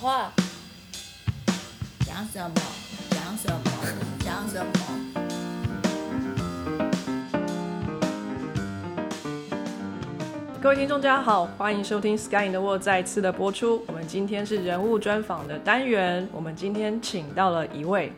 话，讲什么？讲什么？讲什么？各位听众，大家好，欢迎收听《Sky in the World》再次的播出。我们今天是人物专访的单元，我们今天请到了一位。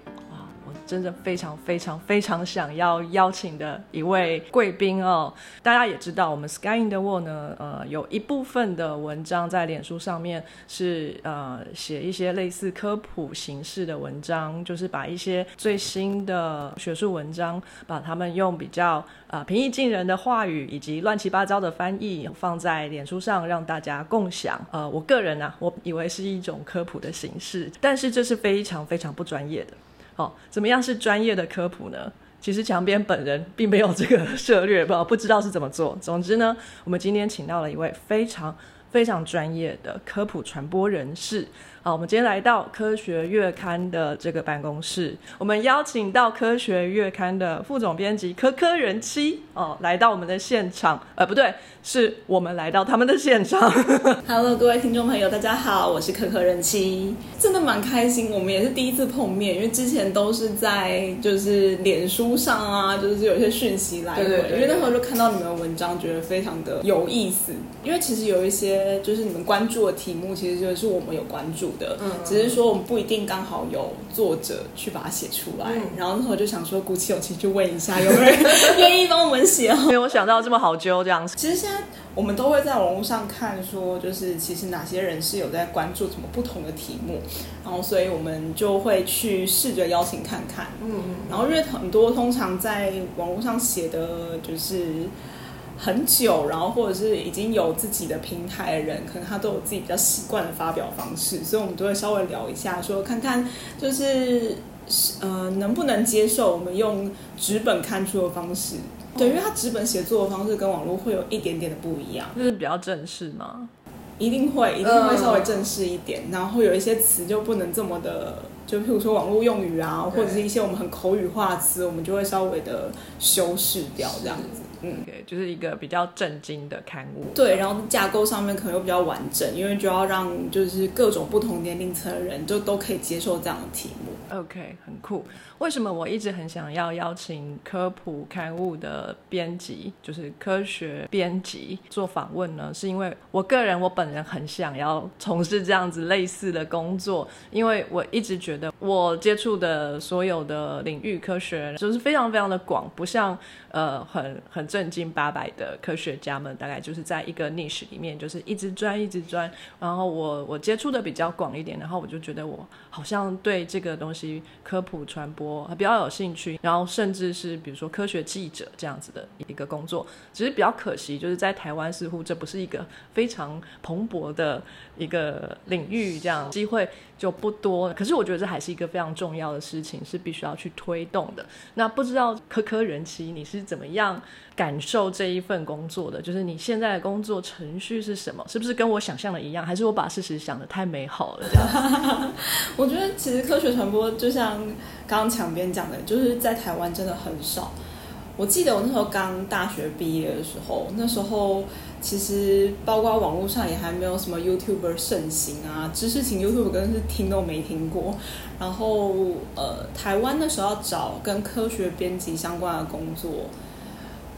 真的非常非常非常想要邀请的一位贵宾哦！大家也知道，我们《Sky in the World》呢，呃，有一部分的文章在脸书上面是呃写一些类似科普形式的文章，就是把一些最新的学术文章，把它们用比较呃平易近人的话语以及乱七八糟的翻译放在脸书上让大家共享。呃，我个人啊，我以为是一种科普的形式，但是这是非常非常不专业的。好、怎么样是专业的科普呢？其实墙边本人并没有这个涉略，不不知道是怎么做。总之呢，我们今天请到了一位非常非常专业的科普传播人士。好，我们今天来到科学月刊的这个办公室，我们邀请到科学月刊的副总编辑柯柯人妻哦，来到我们的现场。呃，不对，是我们来到他们的现场。Hello，各位听众朋友，大家好，我是柯柯人妻，真的蛮开心。我们也是第一次碰面，因为之前都是在就是脸书上啊，就是有一些讯息来回。对对对因为那时候就看到你们的文章，觉得非常的有意思。因为其实有一些就是你们关注的题目，其实就是我们有关注的，嗯只是说我们不一定刚好有作者去把它写出来。嗯然后那时候就想说，鼓起勇气去问一下，有没有人愿意帮我们写哦。没有想到这么好揪这样子。其实现在我们都会在网络上看，说就是其实哪些人是有在关注什么不同的题目，然后所以我们就会去试着邀请看看。嗯，然后因为很多通常在网络上写的就是很久，然后或者是已经有自己的平台的人，可能他都有自己比较习惯的发表方式，所以我们都会稍微聊一下，说看看就是呃能不能接受我们用纸本看书的方式。对，因为他纸本写作的方式跟网络会有一点点的不一样，就是比较正式嘛。一定会一定会稍微正式一点，然后有一些词就不能这么的，就譬如说网络用语啊，或者是一些我们很口语化的词，我们就会稍微的修饰掉这样子。嗯，对，就是一个比较震惊的刊物。对，然后架构上面可能又比较完整，因为就要让就是各种不同年龄层的人就都可以接受这样的题目。OK，很酷。为什么我一直很想要邀请科普刊物的编辑，就是科学编辑做访问呢？是因为我个人，我本人很想要从事这样子类似的工作，因为我一直觉得我接触的所有的领域科学就是非常非常的广，不像呃很很正经八百的科学家们，大概就是在一个 niche 里面，就是一直钻一直钻。然后我我接触的比较广一点，然后我就觉得我好像对这个东西科普传播比较有兴趣，然后甚至是比如说科学记者这样子的一个工作，只是比较可惜，就是在台湾似乎这不是一个非常蓬勃的一个领域，这样机会就不多。可是我觉得这还是一个非常重要的事情，是必须要去推动的。那不知道科科人妻你是怎么样感受这一份工作的？就是你现在的工作程序是什么？是不是跟我想象的一样？还是我把事实想的太美好了？这 样我觉得其实科学传播就像刚刚墙边讲的，就是在台湾真的很少。我记得我那时候刚大学毕业的时候，那时候其实包括网络上也还没有什么 YouTuber 盛行啊，知识型 YouTuber 根本是听都没听过。然后呃，台湾那时候要找跟科学编辑相关的工作，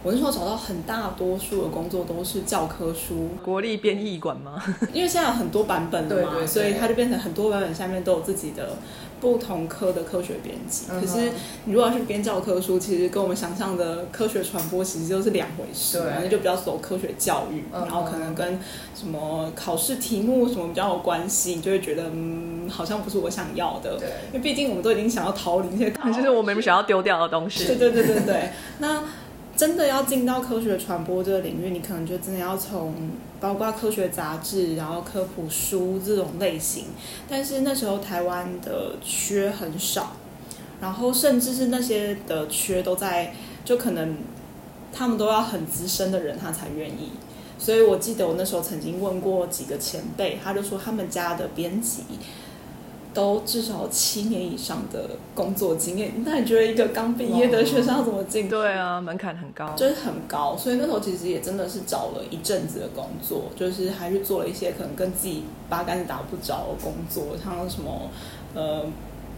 我那时候找到很大多数的工作都是教科书，国立编译馆吗？因为现在有很多版本了嘛，对对对所以它就变成很多版本下面都有自己的不同科的科学编辑。可是你如果要去编教科书，其实跟我们想象的科学传播其实就是两回事嘛，对那就比较走科学教育，嗯然后可能跟什么考试题目什么比较有关系，你就会觉得嗯，好像不是我想要的。对因为毕竟我们都已经想要逃离那些考 就是我们想要丢掉的东西。对对对对对，那真的要进到科学传播这个领域，你可能就真的要从包括科学杂志，然后科普书这种类型。但是那时候台湾的缺很少，然后甚至是那些的缺都在，就可能他们都要很资深的人他才愿意。所以我记得我那时候曾经问过几个前辈，他就说他们家的编辑都至少七年以上的工作经验。那你觉得一个刚毕业的学生要怎么进？对啊，门槛很高。就是很高，所以那时候其实也真的是找了一阵子的工作，就是还去做了一些可能跟自己八竿子打不着的工作，像什么呃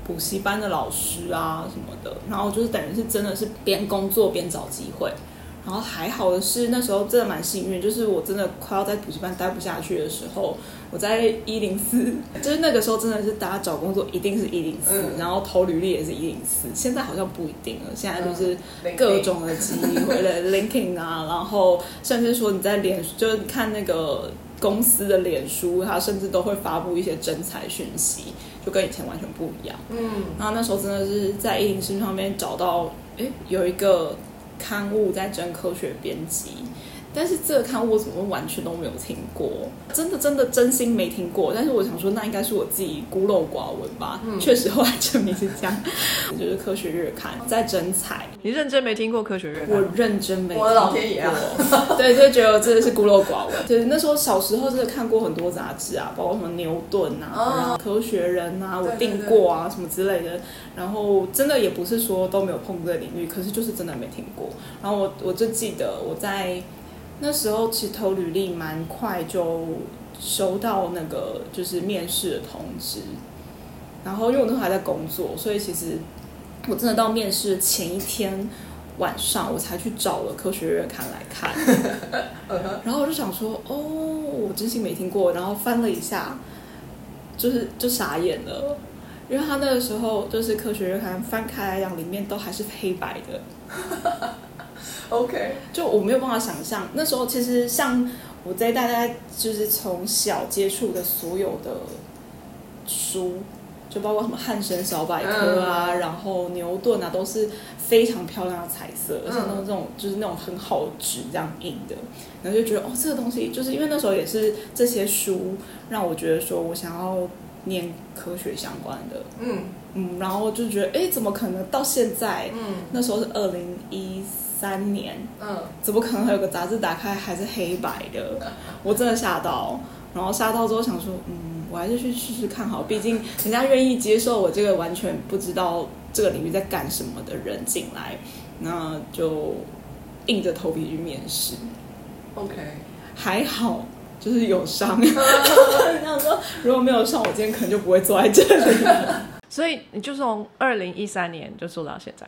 补习班的老师啊什么的，然后就是等于是真的是边工作边找机会。然后还好的是那时候真的蛮幸运，就是我真的快要在补习班待不下去的时候，我在一零四，就是那个时候真的是大家找工作一定是一零四，然后投履历也是一零四，现在好像不一定了，现在就是各种的机会了，LinkedIn 啊，然后甚至说你在脸，就是看那个公司的脸书，它甚至都会发布一些真才讯息，就跟以前完全不一样。嗯，然后那时候真的是在一零四上面找到，哎，有一个。刊物在征科学编辑，但是这个刊物我怎么完全都没有听过？真的真的真心没听过。但是我想说，那应该是我自己孤陋寡闻吧。确实后来证明是这样，就是科学月刊在征才。你认真没听过科学月刊？我认真没。我的老天爷啊！对，就觉得真的是孤陋寡闻。就是那时候小时候真的看过很多杂志啊，包括什么牛顿啊、科学人啊，我订过啊什么之类的。然后真的也不是说都没有碰这个领域，可是就是真的没听过。然后我我就记得我在。那时候其实投履历蛮快就收到那个就是面试的通知，然后因为我那时候还在工作，所以其实我真的到面试前一天晚上我才去找了科学月刊来看，然后我就想说哦，我真心没听过，然后翻了一下，就是就傻眼了，因为他那个时候就是科学月刊翻开来讲里面都还是黑白的。OK，就我没有办法想象，那时候其实像我在大家就是从小接触的所有的书，就包括什么汉神小百科啊，然后牛顿啊，都是非常漂亮的彩色，而且那种就是那种很好纸这样印的，然后就觉得哦，这个东西就是因为那时候也是这些书让我觉得说我想要念科学相关的，嗯嗯，然后就觉得哎，怎么可能到现在？嗯，那时候是二零一。三年，嗯，怎么可能还有个杂志打开还是黑白的？我真的吓到，然后吓到之后想说，嗯，我还是去试试看好，毕竟人家愿意接受我这个完全不知道这个领域在干什么的人进来，那就硬着头皮去面试。OK，还好就是有伤。想说如果没有上，我今天可能就不会坐在这里。所以你就从二零一三年就做到现在。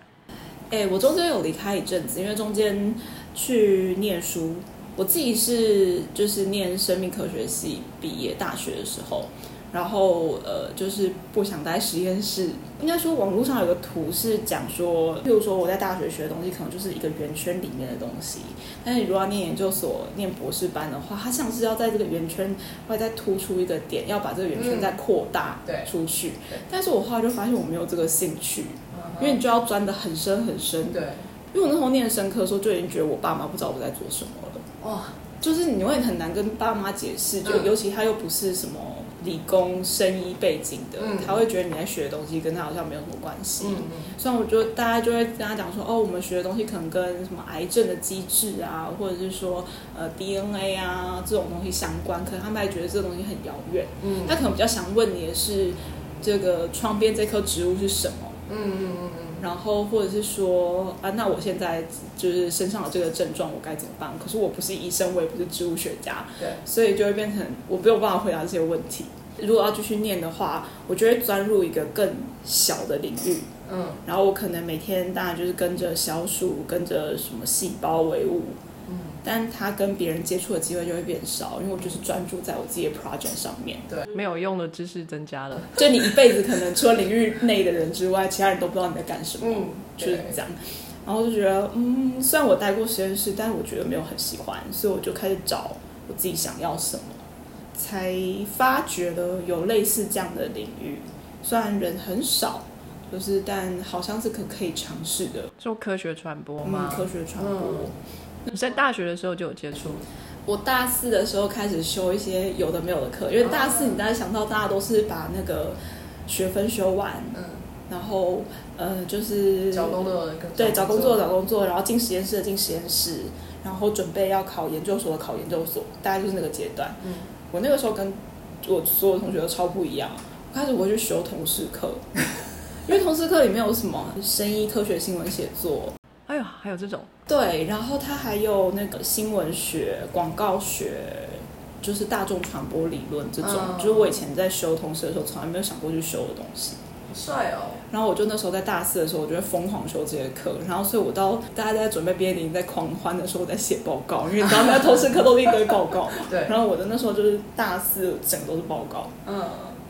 哎，我中间有离开一阵子，因为中间去念书。我自己是就是念生命科学系毕业，大学的时候，然后呃，就是不想待实验室。应该说，网络上有个图是讲说，譬如说我在大学学的东西，可能就是一个圆圈里面的东西。但是你如果要念研究所、念博士班的话，它像是要在这个圆圈外再突出一个点，要把这个圆圈再扩大出去。但是我后来就发现我没有这个兴趣。因为你就要钻的很深很深，对。因为我那时候念深科的时候，就已经觉得我爸妈不知道我在做什么了。哇，就是你会很难跟爸妈解释，就尤其他又不是什么理工生医背景的，他会觉得你在学的东西跟他好像没有什么关系。嗯嗯。所以我就大家就会跟他讲说，哦，我们学的东西可能跟什么癌症的机制啊，或者是说呃 DNA 啊这种东西相关，可能他们还觉得这个东西很遥远。嗯。他可能比较想问你的是，这个窗边这棵植物是什么？嗯嗯嗯嗯，然后或者是说啊，那我现在就是身上的这个症状，我该怎么办？可是我不是医生，我也不是植物学家，对，所以就会变成我没有办法回答这些问题。如果要继续念的话，我就会钻入一个更小的领域，嗯，然后我可能每天当然就是跟着小鼠，跟着什么细胞为伍。但他跟别人接触的机会就会变少，因为我就是专注在我自己的 project 上面。对，没有用的知识增加了。就你一辈子可能除了领域内的人之外，其他人都不知道你在干什么。嗯，就是这样。然后就觉得，嗯，虽然我待过实验室，但是我觉得没有很喜欢，所以我就开始找我自己想要什么，才发觉了有类似这样的领域。虽然人很少，就是但好像是可可以尝试的。做科学传播吗？科学传播。你在大学的时候就有接触？我大四的时候开始修一些有的没有的课，因为大四你大家想到大家都是把那个学分修完，嗯，然后呃就是找工作的对找工作找工作，然后进实验室的进实验室，然后准备要考研究所的考研究所，大概就是那个阶段。嗯，我那个时候跟我所有同学都超不一样，我开始我去修同事课，因为同事课里面有什么生医科学新闻写作，哎呦，还有这种，对，然后它还有那个新闻学、广告学，就是大众传播理论这种，嗯就是我以前在修通识的时候从来没有想过去修的东西。好帅哦！然后我就那时候在大四的时候，我就会疯狂修这些课，然后所以我到大家在准备毕业典礼在狂欢的时候，我在写报告，因为你知道那通识课都是一堆报告嘛。对然后我的那时候就是大四，整个都是报告。嗯，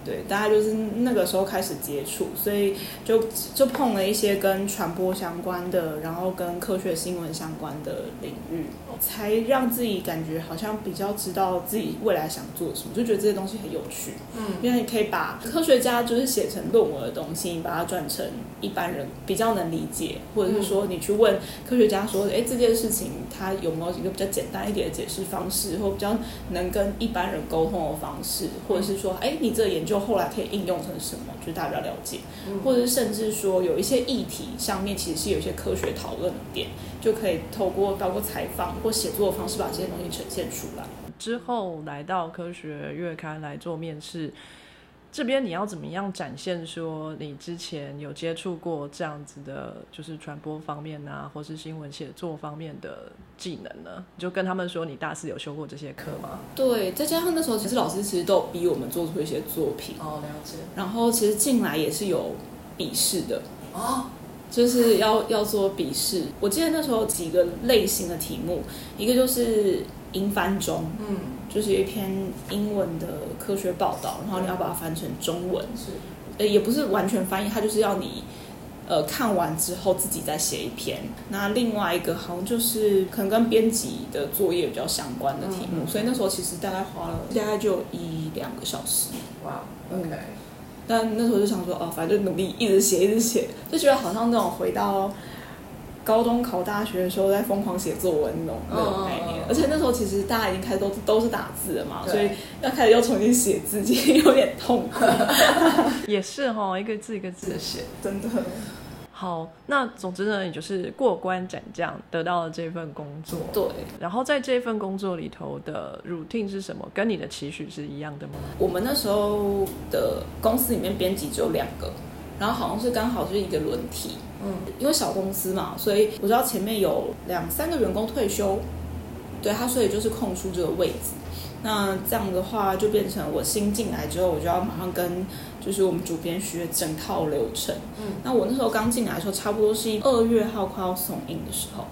对，大概就是那个时候开始接触，所以就就碰了一些跟传播相关的，然后跟科学新闻相关的领域，才让自己感觉好像比较知道自己未来想做什么，就觉得这些东西很有趣。嗯，因为你可以把科学家就是写成论文的东西，你把它转成一般人比较能理解，或者是说你去问科学家说，哎，这件事情它有没有一个比较简单一点的解释方式，或比较能跟一般人沟通的方式，或者是说，哎，你这个研究后来可以应用成什么，就是大家比较了解，或者是甚至说有一些议题上面其实是有一些科学讨论的点，就可以透过包括采访或写作的方式把这些东西呈现出来。之后来到科学月刊来做面试，这边你要怎么样展现说你之前有接触过这样子的，就是传播方面啊，或是新闻写作方面的技能呢？你就跟他们说你大四有修过这些课吗？对，再加上那时候其实老师其实都有逼我们做出一些作品，哦，了解。然后其实进来也是有笔试的，哦，就是要要做笔试。我记得那时候有几个类型的题目，一个就是英翻中，嗯，就是有一篇英文的科学报道，然后你要把它翻成中文，是，呃，也不是完全翻译，它就是要你。呃，看完之后自己再写一篇。那另外一个好像就是可能跟编辑的作业比较相关的题目，嗯所以那时候其实大概花了大概就一两个小时。哇嗯但那时候就想说，哦，反正就努力一直写，一直写，就觉得好像那种回到高中考大学的时候在疯狂写作文那种那种概念。而且那时候其实大家已经开始都都是打字了嘛，所以要开始又重新写字，其实有点痛苦，也是哈，一个字一个字的写。真的。好，那总之呢，你就是过关斩将，得到了这份工作。对，然后在这份工作里头的 routine 是什么？跟你的期许是一样的吗？我们那时候的公司里面编辑只有两个，然后好像是刚好是一个轮替，嗯，因为小公司嘛，所以我知道前面有两三个员工退休，对他，所以就是空出这个位置。那这样的话，就变成我新进来之后，我就要马上跟就是我们主编学整套流程。嗯，那我那时候刚进来的时候，差不多是二月号快要送印的时候，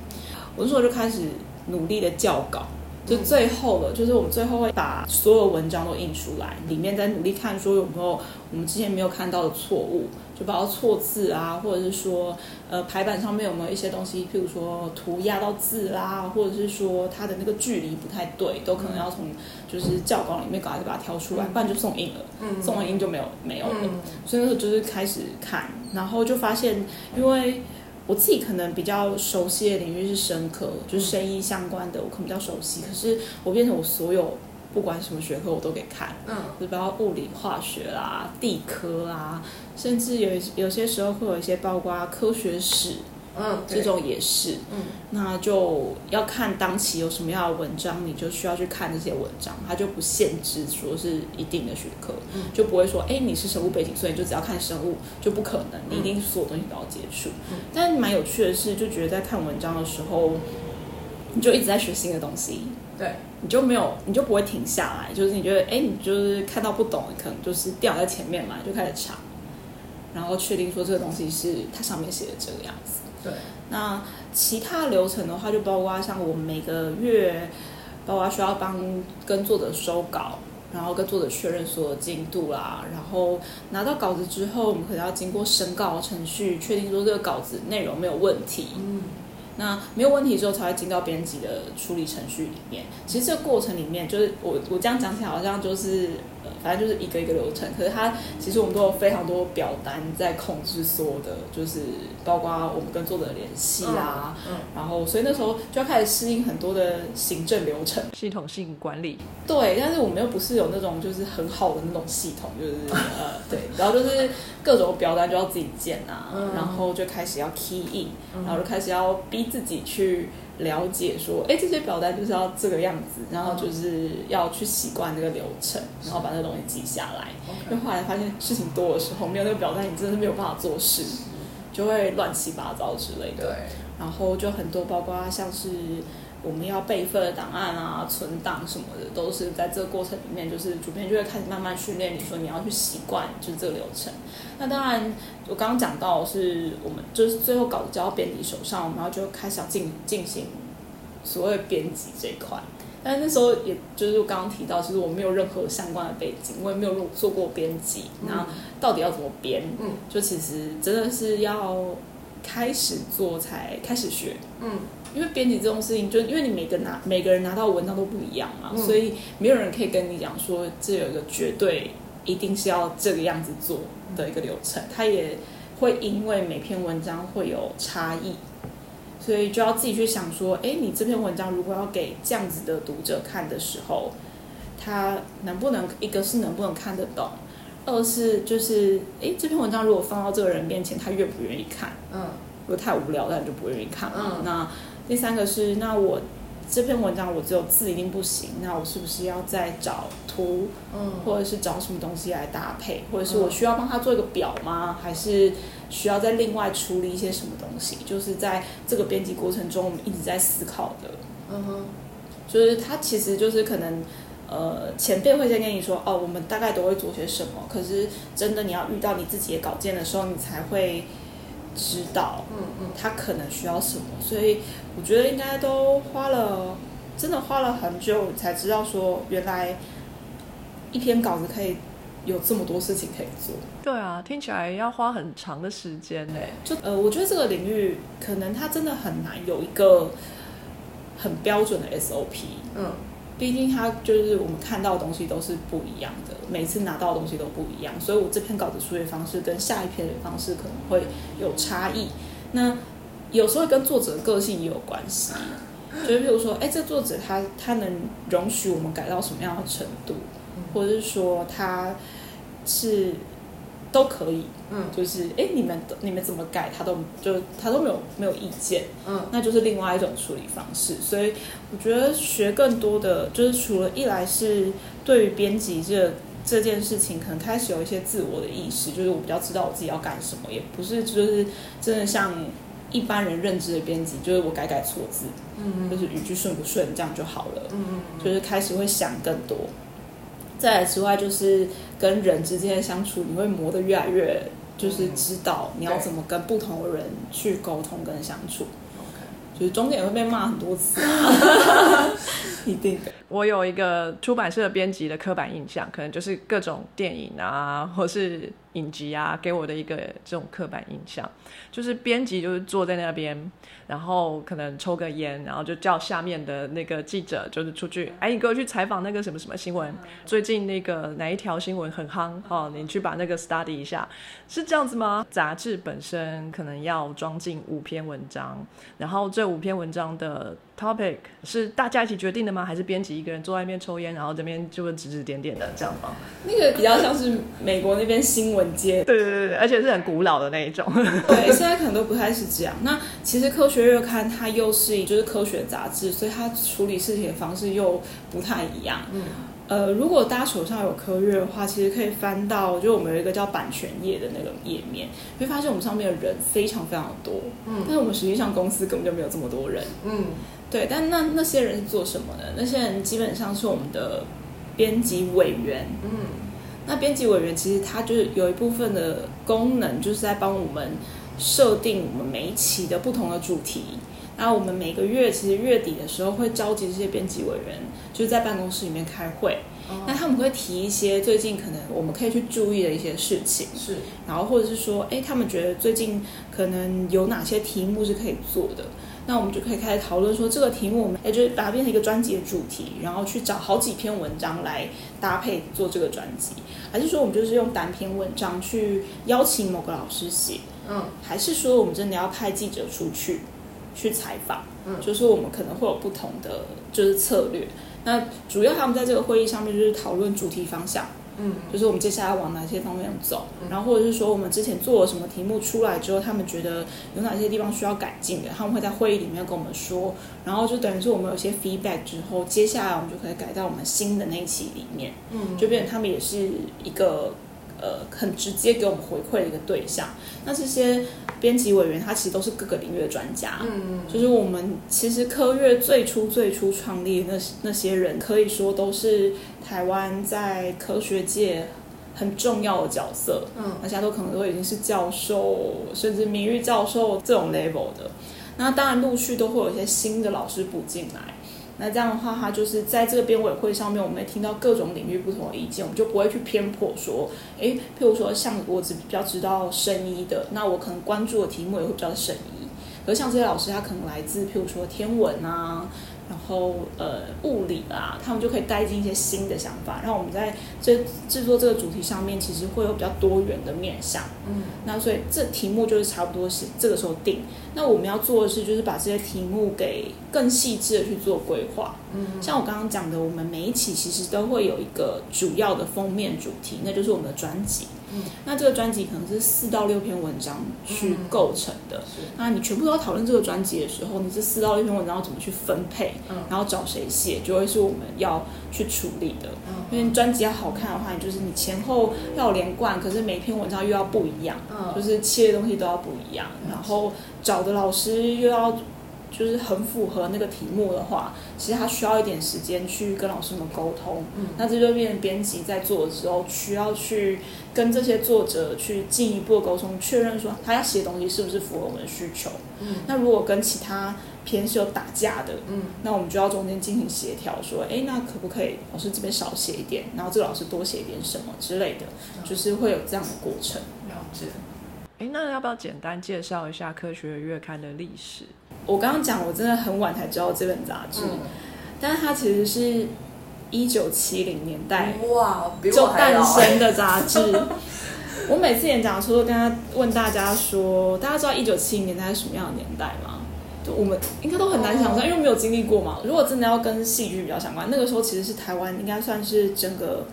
我那时候就开始努力的校稿。就最后了，就是我们最后会把所有文章都印出来，里面再努力看说有没有我们之前没有看到的错误，就包括错字啊，或者是说呃排版上面有没有一些东西，譬如说涂压到字啦，或者是说它的那个距离不太对，都可能要从就是教稿里面赶快把它挑出来，不然就送印了，嗯送完印就没有没有了。嗯所以那时候就是开始看，然后就发现，因为我自己可能比较熟悉的领域是生科，就是生医相关的，我可能比较熟悉。可是我变成我所有不管什么学科我都给看，嗯。就包括物理、化学啦、地科啦，甚至有有些时候会有一些包括科学史嗯这种也是。嗯。那就要看当期有什么样的文章，你就需要去看这些文章，它就不限制说是一定的学科，嗯。就不会说，哎，你是生物背景，所以你就只要看生物，就不可能，你一定所有东西都要接触。嗯。但蛮有趣的是，就觉得在看文章的时候，你就一直在学新的东西，对，你就没有，你就不会停下来，就是你觉得，哎，你就是看到不懂，可能就是掉在前面嘛，就开始查，然后确定说这个东西是它上面写的这个样子。对，那其他流程的话，就包括像我们每个月，包括需要帮跟作者收稿，然后跟作者确认所有进度啦，然后拿到稿子之后，我们可能要经过审稿程序，确定说这个稿子内容没有问题。嗯那没有问题之后，才会进到编辑的处理程序里面。其实这个过程里面，就是我我这样讲起来好像就是，呃，反正就是一个一个流程。可是它其实我们都有非常多表单在控制所有的，就是包括我们跟作者的联系啊，嗯，然后所以那时候就要开始适应很多的行政流程。系统性管理，对，但是我们又不是有那种就是很好的那种系统，就是 呃对，然后就是各种表单就要自己建啊，嗯。然后就开始要 key in，、嗯。然后就开始要逼自己去了解说，哎，这些表单就是要这个样子，然后就是要去习惯这个流程，然后把这个东西记下来。因为后来发现事情多的时候，没有那个表单，你真的是没有办法做事，就会乱七八糟之类的。对，然后就很多，包括像是。我们要备份的档案啊、存档什么的，都是在这个过程里面，就是主编就会开始慢慢训练你说你要去习惯，就是这个流程。那当然，我刚刚讲到是我们就是最后稿子交到编辑手上，然后就开始要进进行所谓编辑这一块。但那时候也就是刚刚提到，其实我没有任何相关的背景，我也没有做做过编辑，那到底要怎么编？嗯，就其实真的是要开始做才开始学。嗯。因为编辑这种事情，就因为你每个拿每个人拿到文章都不一样嘛，所以没有人可以跟你讲说这有一个绝对一定是要这个样子做的一个流程，它也会因为每篇文章会有差异，所以就要自己去想说，哎，你这篇文章如果要给这样子的读者看的时候，他能不能一个是能不能看得懂，二是就是哎这篇文章如果放到这个人面前，他愿不愿意看？嗯，如果太无聊，那你就不愿意看。嗯，那。第三个是，那我这篇文章我只有字一定不行，那我是不是要再找图，嗯，或者是找什么东西来搭配，或者是我需要帮他做一个表吗？还是需要再另外处理一些什么东西？就是在这个编辑过程中，我们一直在思考的。嗯哼，就是他其实就是可能，呃，前辈会先跟你说，哦，我们大概都会做些什么，可是真的你要遇到你自己的稿件的时候，你才会。知道，嗯嗯，他可能需要什么，所以我觉得应该都花了，真的花了很久才知道说，原来一篇稿子可以有这么多事情可以做。对啊，听起来要花很长的时间呢。就呃，我觉得这个领域可能它真的很难有一个很标准的 SOP。嗯。毕竟它就是我们看到的东西都是不一样的，每次拿到的东西都不一样，所以我这篇稿子书写方式跟下一篇的方式可能会有差异。那有时候跟作者个性也有关系，就是比如说，哎，这作者他他能容许我们改到什么样的程度，或者是说他是。都可以，嗯，就是哎，你们你们怎么改，他都就他都没有没有意见，嗯，那就是另外一种处理方式。所以我觉得学更多的，就是除了一来是对于编辑这这件事情，可能开始有一些自我的意识，就是我比较知道我自己要干什么，也不是就是真的像一般人认知的编辑，就是我改改错字，嗯，就是语句顺不顺这样就好了，嗯嗯，就是开始会想更多。再来之外，就是跟人之间的相处，你会磨得越来越，就是知道你要怎么跟不同的人去沟通跟相处。就是中间也会被骂很多次，一定的。我有一个出版社编辑的刻板印象，可能就是各种电影啊，或是。影集啊，给我的一个这种刻板印象，就是编辑就是坐在那边，然后可能抽个烟，然后就叫下面的那个记者就是出去，哎，你给我去采访那个什么什么新闻，最近那个哪一条新闻很夯哦，你去把那个 study 一下，是这样子吗？杂志本身可能要装进五篇文章，然后这五篇文章的 topic 是大家一起决定的吗？还是编辑一个人坐在那边抽烟，然后这边就会指指点点的这样吗？那个比较像是美国那边新闻。对对对对，而且是很古老的那一种。对，现在可能都不太是这样。那其实科学月刊它又是就是科学杂志，所以它处理事情的方式又不太一样。嗯，呃，如果大家手上有科月的话，其实可以翻到，就我们有一个叫版权页的那个页面，会发现我们上面的人非常非常多。嗯，但是我们实际上公司根本就没有这么多人。嗯，对。但那那些人是做什么的？那些人基本上是我们的编辑委员。嗯。那编辑委员其实他就是有一部分的功能，就是在帮我们设定我们每一期的不同的主题。然后我们每个月其实月底的时候会召集这些编辑委员，就是在办公室里面开会。那他们会提一些最近可能我们可以去注意的一些事情。是。然后或者是说，哎，他们觉得最近可能有哪些题目是可以做的。那我们就可以开始讨论说，这个题目我们也就是把它变成一个专辑的主题，然后去找好几篇文章来搭配做这个专辑，还是说我们就是用单篇文章去邀请某个老师写，嗯，还是说我们真的要派记者出去去采访，嗯，就是我们可能会有不同的就是策略。那主要他们在这个会议上面就是讨论主题方向，嗯，就是我们接下来往哪些方面走，然后或者是说我们之前做了什么题目出来之后，他们觉得有哪些地方需要改进的，他们会在会议里面跟我们说，然后就等于是我们有些 feedback 之后，接下来我们就可以改到我们新的那一期里面，嗯。就变成他们也是一个呃很直接给我们回馈的一个对象。那这些编辑委员他其实都是各个领域的专家，嗯就是我们其实科乐最初最初创立的那那些人，可以说都是台湾在科学界很重要的角色，嗯大家都可能都已经是教授，甚至名誉教授这种 level 的。那当然陆续都会有一些新的老师补进来。那这样的话，他就是在这个编委会上面，我们听到各种领域不同的意见，我们就不会去偏颇说，诶，譬如说像我只比较知道生医的，那我可能关注的题目也会比较生医。而像这些老师，他可能来自譬如说天文啊，后呃物理啦，他们就可以带进一些新的想法，然后我们在这制作这个主题上面，其实会有比较多元的面向。嗯那所以这题目就是差不多是这个时候定。那我们要做的是，就是把这些题目给更细致的去做规划。嗯像我刚刚讲的，我们每一期其实都会有一个主要的封面主题，那就是我们的专辑。嗯那这个专辑可能是四到六篇文章去构成的。是那你全部都要讨论这个专辑的时候，你这四到六篇文章要怎么去分配，嗯然后找谁写，就会是我们要去处理的。嗯因为专辑要好看的话，你就是你前后要连贯，可是每篇文章又要不一样。嗯就是切的东西都要不一样，然后找的老师又要就是很符合那个题目的话，其实他需要一点时间去跟老师们沟通。嗯那这就变成编辑在做的时候，需要去跟这些作者去进一步的沟通，确认说他要写的东西是不是符合我们的需求。嗯那如果跟其他篇是有打架的，嗯那我们就要中间进行协调，说，哎，那可不可以老师这边少写一点，然后这个老师多写一点什么之类的，就是会有这样的过程。了解。哎，那要不要简单介绍一下科学月刊的历史？我刚刚讲，我真的很晚才知道这本杂志，嗯但是它其实是一九七零年代哇，比就诞生的杂志。我每次演讲的时候，都跟他问大家说，大家知道一九七零年代是什么样的年代吗？就我们应该都很难想象，因为没有经历过嘛。如果真的要跟戏剧比较相关，那个时候其实是台湾应该算是整个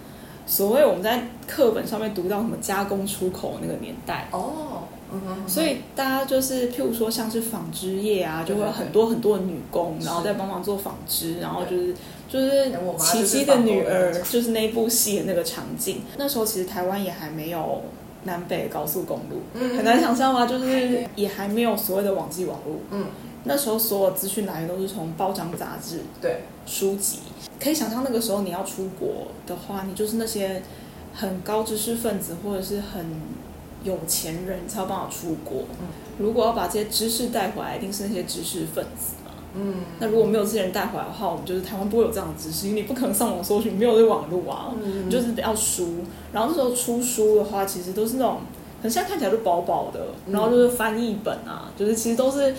所谓我们在课本上面读到什么加工出口那个年代。哦，嗯所以大家就是，譬如说像是纺织业啊，就会有很多很多的女工，然后在帮忙做纺织，然后就是就是琪琪的女儿，就是那部戏的那个场景。那时候其实台湾也还没有南北高速公路，嗯很难想象吗？就是也还没有所谓的网际网络。嗯，那时候所有资讯来源都是从报章杂志、对，书籍。可以想象那个时候你要出国的话，你就是那些很高知识分子或者是很有钱人，才有办法出国。嗯如果要把这些知识带回来，一定是那些知识分子嘛。嗯那如果没有这些人带回来的话，我们就是台湾不会有这样的知识，因为你不可能上网搜寻，没有这网络啊。嗯你就是得要书，然后那时候出书的话，其实都是那种，可能现在看起来都薄薄的，然后就是翻译本啊，就是其实都是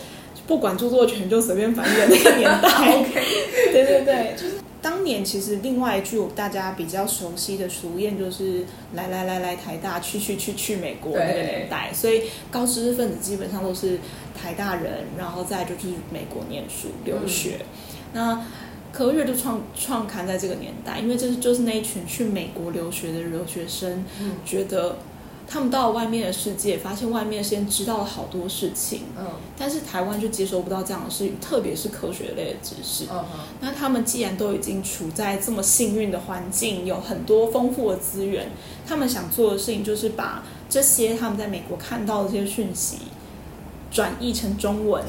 不管著作权就随便翻译的那个年代。对对对，就是当年其实另外一句大家比较熟悉的俗谚就是“来来来来台大，去去去去美国”那个年代，所以高知识分子基本上都是台大人，然后再就去美国念书留学。那科月就创创刊在这个年代，因为这是就是那一群去美国留学的留学生，嗯。觉得他们到了外面的世界，发现外面先知道了好多事情，嗯但是台湾就接收不到这样的事，特别是科学类的知识。那他们既然都已经处在这么幸运的环境，有很多丰富的资源，他们想做的事情就是把这些他们在美国看到的这些讯息转译成中文，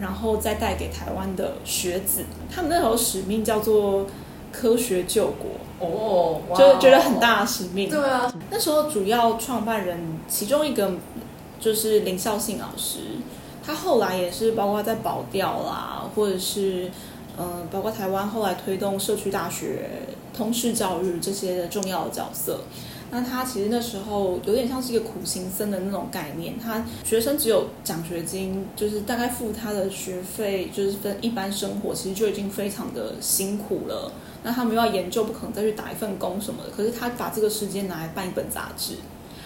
然后再带给台湾的学子。他们那时候使命叫做科学救国，哦，就是觉得很大的使命。对啊，那时候主要创办人其中一个就是林孝信老师，他后来也是包括在保钓啦，或者是嗯、呃包括台湾后来推动社区大学、通识教育这些的重要的角色。那他其实那时候有点像是一个苦行僧的那种概念，他学生只有奖学金，就是大概付他的学费，就是分一般生活，其实就已经非常的辛苦了。那他们又要研究，不可能再去打一份工什么的。可是他把这个时间拿来办一本杂志，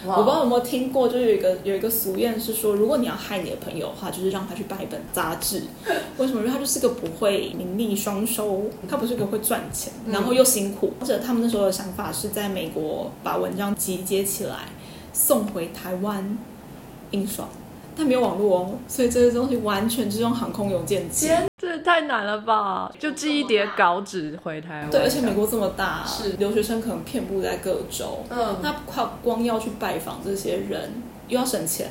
我不知道有没有听过，就是有一个有一个俗谚是说，如果你要害你的朋友的话，就是让他去办一本杂志。为什么？因为他就是个不会名利双收，他不是个会赚钱，然后又辛苦。或者他们那时候的想法是在美国把文章集结起来送回台湾印刷，但没有网络哦，所以这些东西完全就是用航空邮件寄。这也太难了吧！就寄一叠稿纸回台湾。对，而且美国这么大，是留学生可能遍布在各州。嗯那靠光要去拜访这些人，又要省钱，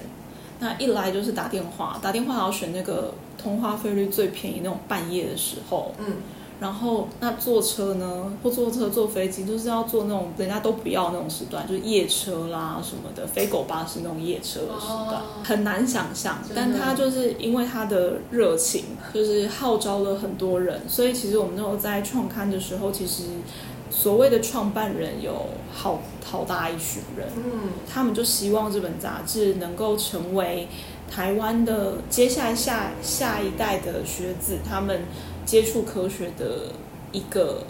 那一来就是打电话，打电话还要选那个通话费率最便宜那种半夜的时候。嗯，然后那坐车呢，或坐车、坐飞机，就是要坐那种人家都不要那种时段，就是夜车啦什么的，飞狗巴士那种夜车的时段，哦。很难想象。但他就是因为他的热情，就是号召了很多人，所以其实我们那时候在创刊的时候，其实所谓的创办人有好好大一群人，嗯。他们就希望这本杂志能够成为台湾的接下来下下一代的学子他们接触科学的一个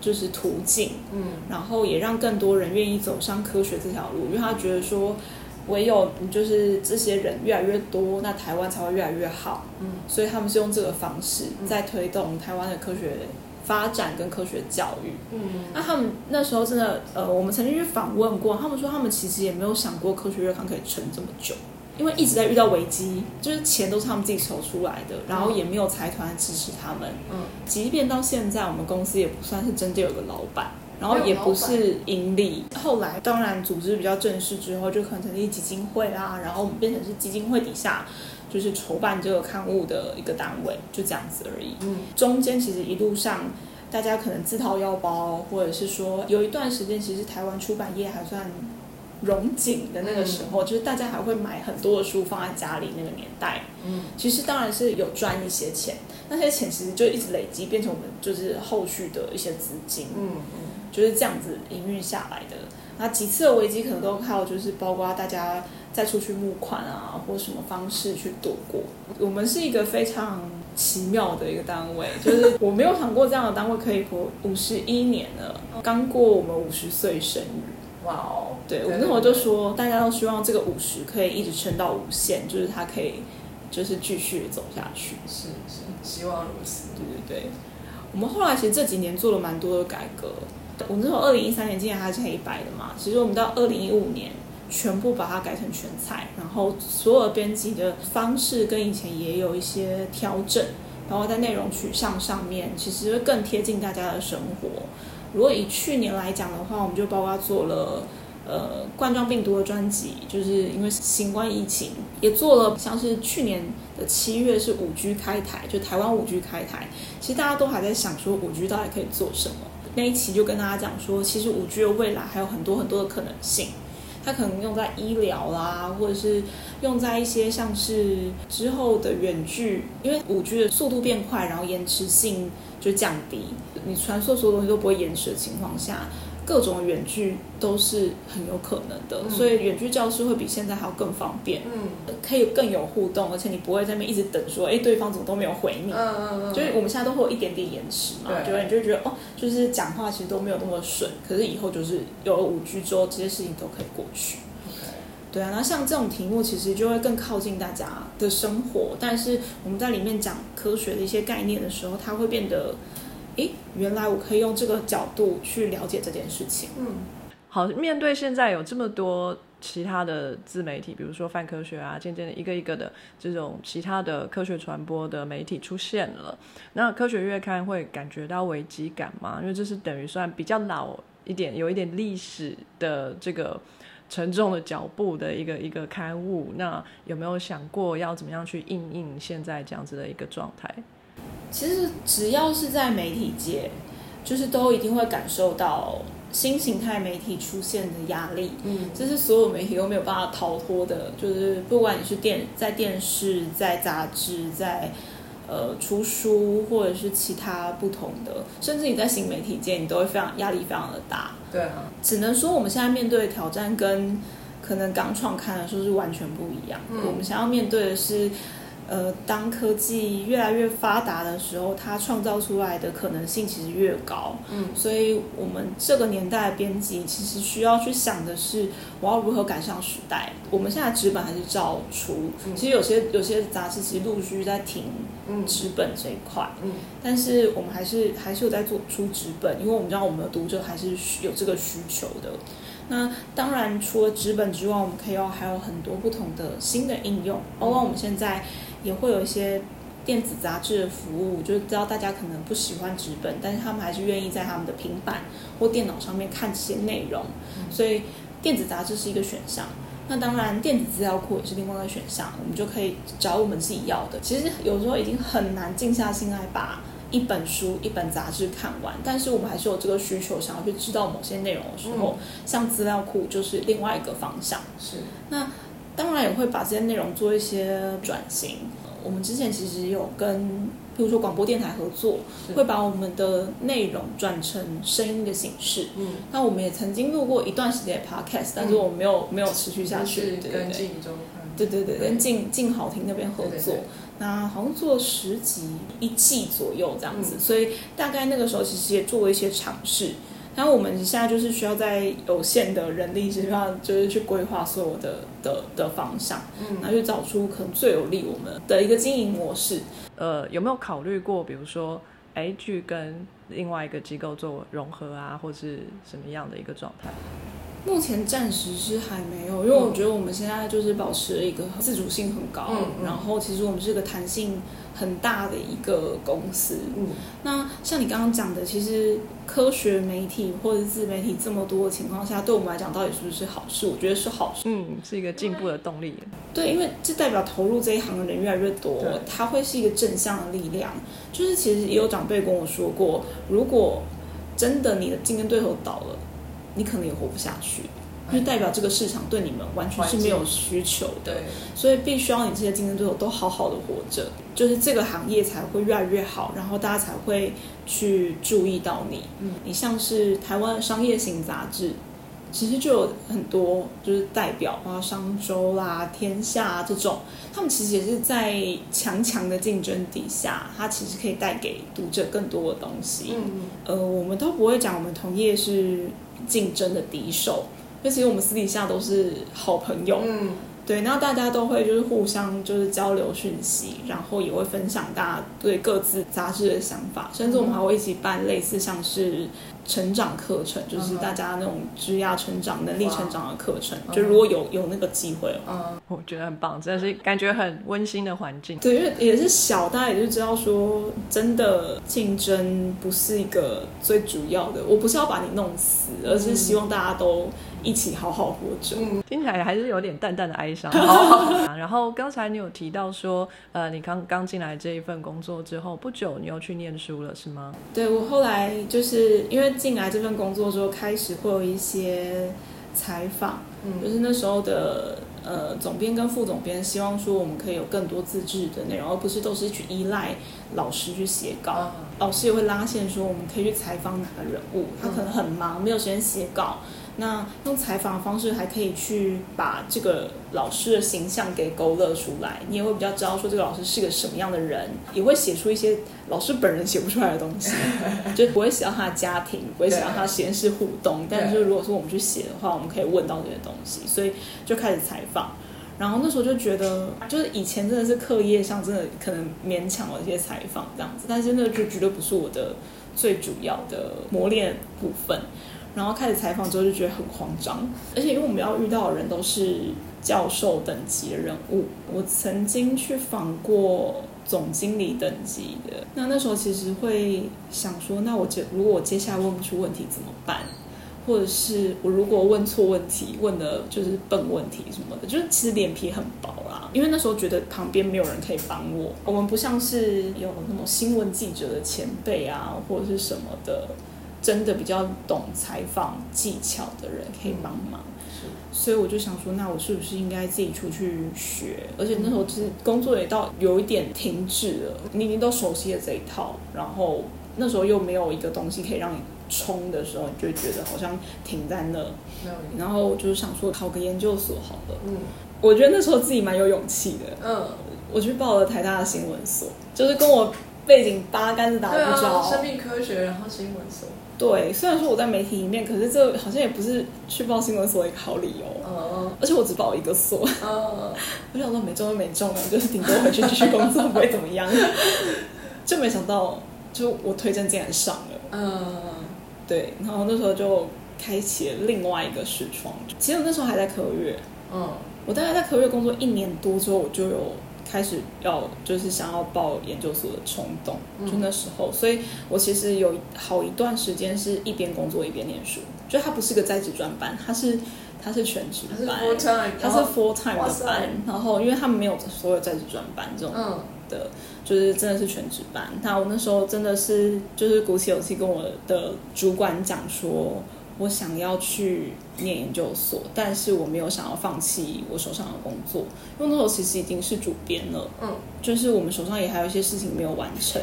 就是途径，嗯。然后也让更多人愿意走上科学这条路，因为他觉得说，唯有就是这些人越来越多，那台湾才会越来越好，嗯。所以他们是用这个方式嗯。在推动台湾的科学发展跟科学教育。嗯。那他们那时候真的，呃，我们曾经去访问过，他们说他们其实也没有想过科学月刊可以撑这么久，因为一直在遇到危机，就是钱都是他们自己筹出来的，然后也没有财团支持他们。嗯，即便到现在，我们公司也不算是真的有个老板，然后也不是盈利。后来当然组织比较正式之后，就可能成立基金会啦，然后我们变成是基金会底下就是筹办这个刊物的一个单位，就这样子而已。嗯中间其实一路上。大家可能自掏腰包，或者是说有一段时间，其实台湾出版业还算荣景的那个时候，就是大家还会买很多的书放在家里那个年代。嗯其实当然是有赚一些钱，那些钱其实就一直累积，变成我们就是后续的一些资金，嗯嗯就是这样子营运下来的。那几次的危机可能都靠就是包括大家再出去募款啊，或什么方式去躲过。我们是一个非常奇妙的一个单位，就是我没有想过这样的单位可以活五十一年了，刚过我们五十岁生日。哇哦，对我那会儿就说，大家都希望这个五十可以一直撑到无限，就是它可以就是继续走下去。是是，希望如此。对对对，我们后来其实这几年做了蛮多的改革。我那时候二零一三年进来它是黑白的嘛，其实我们到二零一五年全部把它改成全彩，然后所有的编辑的方式跟以前也有一些调整，包括在内容取向上面，其实会更贴近大家的生活。如果以去年来讲的话，我们就包括做了。呃，冠状病毒的专辑，就是因为新冠疫情，也做了像是去年的七月是五 G 开台，就台湾五 G 开台，其实大家都还在想说五 G 到底可以做什么。那一期就跟大家讲说，其实五 G 的未来还有很多很多的可能性，它可能用在医疗啦，或者是用在一些像是之后的远距，因为五 G 的速度变快，然后延迟性就降低，你传输所有东西都不会延迟的情况下。各种远距都是很有可能的，嗯所以远距教室会比现在还要更方便，嗯可以更有互动，而且你不会在那边一直等说，哎，对方怎么都没有回你。嗯嗯嗯就是我们现在都会有一点点延迟嘛，对就你就觉得哦，就是讲话其实都没有那么顺，可是以后就是有了五 G 之后，这些事情都可以过去。对啊，那像这种题目其实就会更靠近大家的生活，但是我们在里面讲科学的一些概念的时候，它会变得，诶，原来我可以用这个角度去了解这件事情。嗯，好，面对现在有这么多其他的自媒体，比如说泛科学啊，渐渐的一个一个的这种其他的科学传播的媒体出现了，那科学月刊会感觉到危机感吗？因为这是等于算比较老一点，有一点历史的这个。沉重的脚步的一个一个刊物，那有没有想过要怎么样去应应现在这样子的一个状态？其实只要是在媒体界，就是都一定会感受到新形态媒体出现的压力。嗯这是所有媒体都没有办法逃脱的，就是不管你是电在电视、在杂志、在呃出书，或者是其他不同的，甚至你在新媒体界，你都会非常压力非常的大。对啊，只能说我们现在面对的挑战跟可能刚创刊的时候是完全不一样的。嗯我们想要面对的是，呃，当科技越来越发达的时候，它创造出来的可能性其实越高。嗯，所以我们这个年代的编辑其实需要去想的是，我要如何赶上时代。我们现在纸本还是照出，嗯其实有些有些杂志其实陆续在停嗯纸本这一块。嗯但是我们还是还是有在做出纸本，因为我们知道我们的读者还是有这个需求的。那当然，除了纸本之外，我们可以有还有很多不同的新的应用，包括我们现在也会有一些电子杂志的服务，就知道大家可能不喜欢纸本，但是他们还是愿意在他们的平板或电脑上面看这些内容，所以电子杂志是一个选项。那当然，电子资料库也是另外一个选项，我们就可以找我们自己要的。其实有时候已经很难静下心来把一本书、一本杂志看完，但是我们还是有这个需求，想要去知道某些内容的时候，像资料库就是另外一个方向。是那当然也会把这些内容做一些转型。我们之前其实有跟，譬如说广播电台合作，是会把我们的内容转成声音的形式。嗯，那我们也曾经录过一段时间的 podcast，但是我们没有没有持续下去。对对对，对对对，跟静静好听那边合作。对对对。那好像做了十集一季左右这样子，嗯。所以大概那个时候其实也做了一些尝试。然后我们现在就是需要在有限的人力之上，就是去规划所有的的的方向，嗯然后去找出可能最有利我们的一个经营模式。呃，有没有考虑过，比如说，哎，去跟另外一个机构做融合啊，或是什么样的一个状态？目前暂时是还没有，因为我觉得我们现在就是保持了一个自主性很高，嗯嗯然后其实我们是个弹性很大的一个公司。嗯那像你刚刚讲的，其实科学媒体或者自媒体这么多的情况下，对我们来讲到底是不是好事？我觉得是好事。嗯，是一个进步的动力。对，因为这代表投入这一行的人越来越多对，它会是一个正向的力量。就是其实也有长辈跟我说过，如果真的你的竞争对手倒了，你可能也活不下去。就代表这个市场对你们完全是没有需求的，所以必须要你这些竞争对手都好好的活着，就是这个行业才会越来越好，然后大家才会去注意到你。嗯，你像是台湾的商业型杂志，其实就有很多就是代表啊，商周啦、天下、啊、这种，他们其实也是在强强的竞争底下，它其实可以带给读者更多的东西。嗯呃，我们都不会讲我们同业是竞争的敌手。那其实我们私底下都是好朋友，嗯对，然后大家都会就是互相就是交流讯息，然后也会分享大家对各自杂志的想法，甚至我们还会一起办类似像是成长课程，就是大家那种职业成长、能力成长的课程，就如果有有那个机会，嗯，我觉得很棒，真的是感觉很温馨的环境。对，因为也是小，大家也就知道说，真的竞争不是一个最主要的，我不是要把你弄死，而是希望大家都一起好好活着。嗯，听起来还是有点淡淡的哀伤。啊然后刚才你有提到说，呃，你刚刚进来这一份工作之后不久，你又去念书了，是吗？对我后来就是因为进来这份工作之后，开始会有一些采访，嗯就是那时候的呃总编跟副总编希望说我们可以有更多自制的内容，而不是都是去依赖老师去写稿。啊老师也会拉线说我们可以去采访哪个人物，他可能很忙，没有时间写稿。那用采访的方式，还可以去把这个老师的形象给勾勒出来，你也会比较知道说这个老师是个什么样的人，也会写出一些老师本人写不出来的东西，就不会写到他的家庭，不会写到他实验室互动。但是如果说我们去写的话，我们可以问到这些东西，所以就开始采访。然后那时候就觉得，就是以前真的是课业上真的可能勉强了一些采访这样子，但是那就绝对不是我的最主要的磨练部分。然后开始采访之后就觉得很慌张，而且因为我们要遇到的人都是教授等级的人物，我曾经去访过总经理等级的，那那时候其实会想说，那我接如果我接下来问不出问题怎么办？或者是我如果问错问题，问的就是笨问题什么的，就是其实脸皮很薄啦。因为那时候觉得旁边没有人可以帮我，我们不像是有那种新闻记者的前辈啊，或者是什么的，真的比较懂采访技巧的人可以帮忙。所以我就想说，那我是不是应该自己出去学？而且那时候其实工作也到有一点停滞了，你已经都熟悉了这一套，然后那时候又没有一个东西可以让你冲的时候，你就会觉得好像停在那。然后我就是想说，考个研究所好了。嗯我觉得那时候自己蛮有勇气的。嗯我去报了台大的新闻所，就是跟我背景八竿子打不着。生命科学，然后新闻所。对，虽然说我在媒体里面，可是这好像也不是去报新闻所的一个好理由。哦，而且我只报一个所。哦，我想说没中就没中了，就是顶多回去继续工作，不会怎么样。就没想到，就我推荐竟然上了。嗯，对，然后那时候就开启了另外一个视窗。其实我那时候还在科月，嗯，我大概在科月工作一年多之后，我就有开始要就是想要报研究所的冲动，就那时候，所以我其实有好一段时间是一边工作一边念书，就它不是个在职专班，它是它是全职班，它是 full time 的班，然后因为他们没有所有在职专班这种的，就是真的是全职班。那我那时候真的是就是鼓起勇气跟我的主管讲说。我想要去念研究所，但是我没有想要放弃我手上的工作，因为那时候其实已经是主编了，嗯，就是我们手上也还有一些事情没有完成。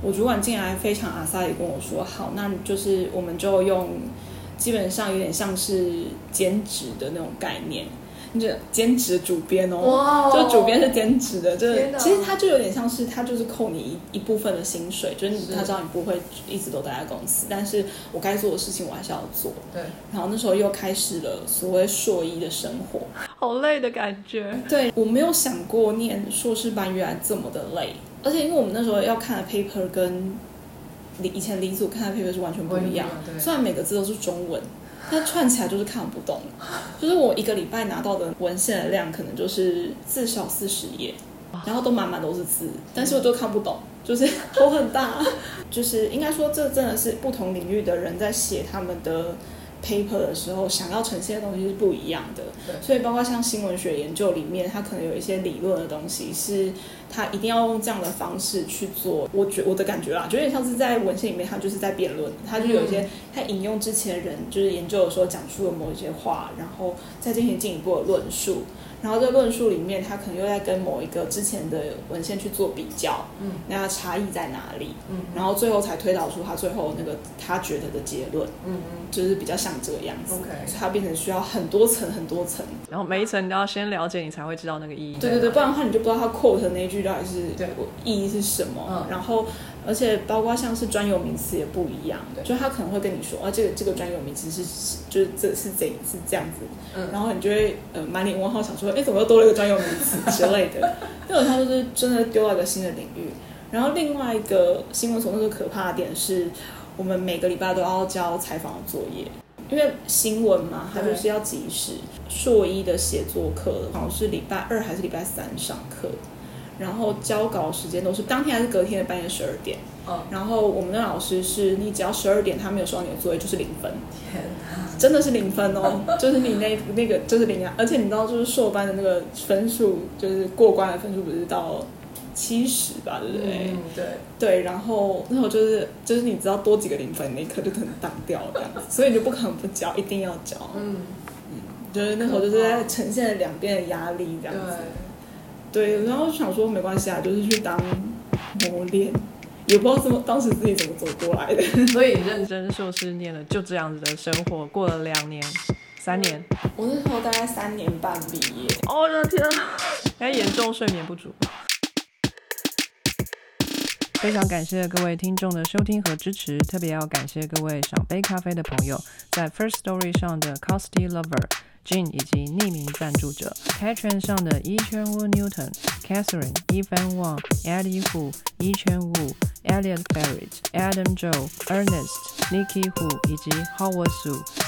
我主管进来非常阿萨里跟我说：“好，那就是我们就用基本上有点像是兼职的那种概念。”就兼职主编哦，就主编是兼职的，就是其实他就有点像是他就是扣你一一部分的薪水，就是他知道你不会一直都待在公司，但是我该做的事情我还是要做。对，然后那时候又开始了所谓硕一的生活，好累的感觉。对我没有想过念硕士班原来这么的累，而且因为我们那时候要看的 paper 跟以以前李组看的 paper 是完全不一样，虽然每个字都是中文。它串起来就是看不懂，就是我一个礼拜拿到的文献的量可能就是至少四十页，然后都满满都是字，但是我都看不懂，就是头很大，就是应该说这真的是不同领域的人在写他们的。Paper 的时候，想要呈现的东西是不一样的，所以包括像新闻学研究里面，它可能有一些理论的东西，是它一定要用这样的方式去做。我觉我的感觉啦，就有点像是在文献里面，它就是在辩论，它就有一些它引用之前人就是研究的时候讲出了某一些话，然后再进行进一步的论述。然后在论述里面，他可能又在跟某一个之前的文献去做比较，嗯，那差异在哪里？嗯，然后最后才推导出他最后那个他觉得的结论，嗯嗯，就是比较像这个样子。OK，所以它变成需要很多层很多层，然后每一层你都要先了解，你才会知道那个意义。对对对，不然的话你就不知道他 quote 那句到底是对意义是什么。嗯，然后。而且包括像是专有名词也不一样，就他可能会跟你说啊，这个这个专有名词是就是这是这是这样子，嗯，然后你就会呃满脸问号，想说哎怎么又多了一个专有名词 之类的，那种他就是真的丢到一个新的领域。然后另外一个新闻所那个可怕的点是，我们每个礼拜都要交采访的作业，因为新闻嘛，它就是要及时。硕一的写作课好像是礼拜二还是礼拜三上课。然后交稿时间都是当天还是隔天的半夜十二点。嗯。然后我们的老师是你只要十二点他没有收到你的作业就是零分。天真的是零分哦，就是你那那个就是零啊，而且你知道就是硕班的那个分数就是过关的分数不是到七十吧，对不对？嗯，对。对，然后那会就是就是你知道多几个零分，那一刻就可能挡掉了这样子，所以你就不可能不交，一定要交。嗯嗯，就是那时候就是在呈现两边的压力这样子。对，然后想说没关系啊，就是去当磨练，也不知道怎么当时自己怎么走过来的。所以认真硕士念了，就这样子的生活过了两年、三年。我那时候大概三年半毕业。哦，我的天啊！该严重睡眠不足。非常感谢各位听众的收听和支持，特别要感谢各位赏杯咖啡的朋友，在 First Story 上的 Costy Lover。Jin 以及匿名赞助者 Patreon 上的 Yi Chen Wu Newton、Catherine、Evan Wang、Eddie Hu、Yi Chen Wu、Elliot Barrett、Adam Joe、Ernest、Nikki Hu 以及 Howard Su。